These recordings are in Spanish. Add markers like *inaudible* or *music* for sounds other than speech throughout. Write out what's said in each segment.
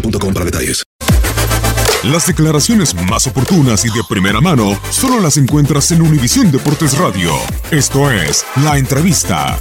boostmobile.com para detalles. Las declaraciones más oportunas y de primera mano solo las encuentras en Univisión Deportes Radio. Esto es La Entrevista.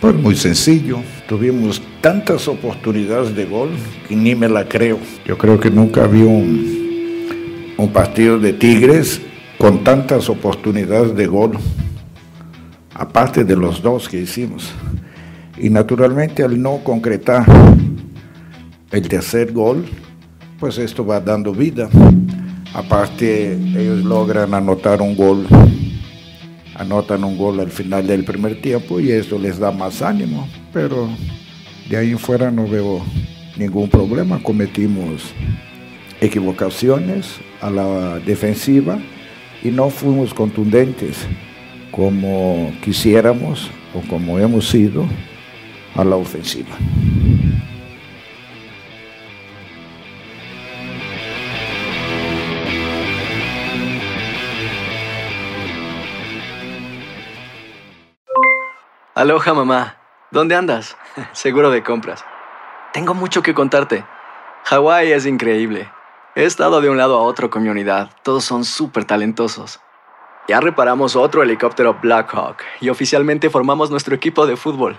Pues muy sencillo. Tuvimos tantas oportunidades de gol que ni me la creo. Yo creo que nunca había un, un partido de Tigres con tantas oportunidades de gol, aparte de los dos que hicimos. Y naturalmente al no concretar el tercer gol, pues esto va dando vida. Aparte ellos logran anotar un gol, anotan un gol al final del primer tiempo y eso les da más ánimo. Pero de ahí en fuera no veo ningún problema. Cometimos equivocaciones a la defensiva y no fuimos contundentes como quisiéramos o como hemos sido a la ofensiva. Aloha mamá, ¿dónde andas? *laughs* Seguro de compras. Tengo mucho que contarte. Hawái es increíble. He estado de un lado a otro con mi unidad. Todos son súper talentosos. Ya reparamos otro helicóptero Blackhawk y oficialmente formamos nuestro equipo de fútbol.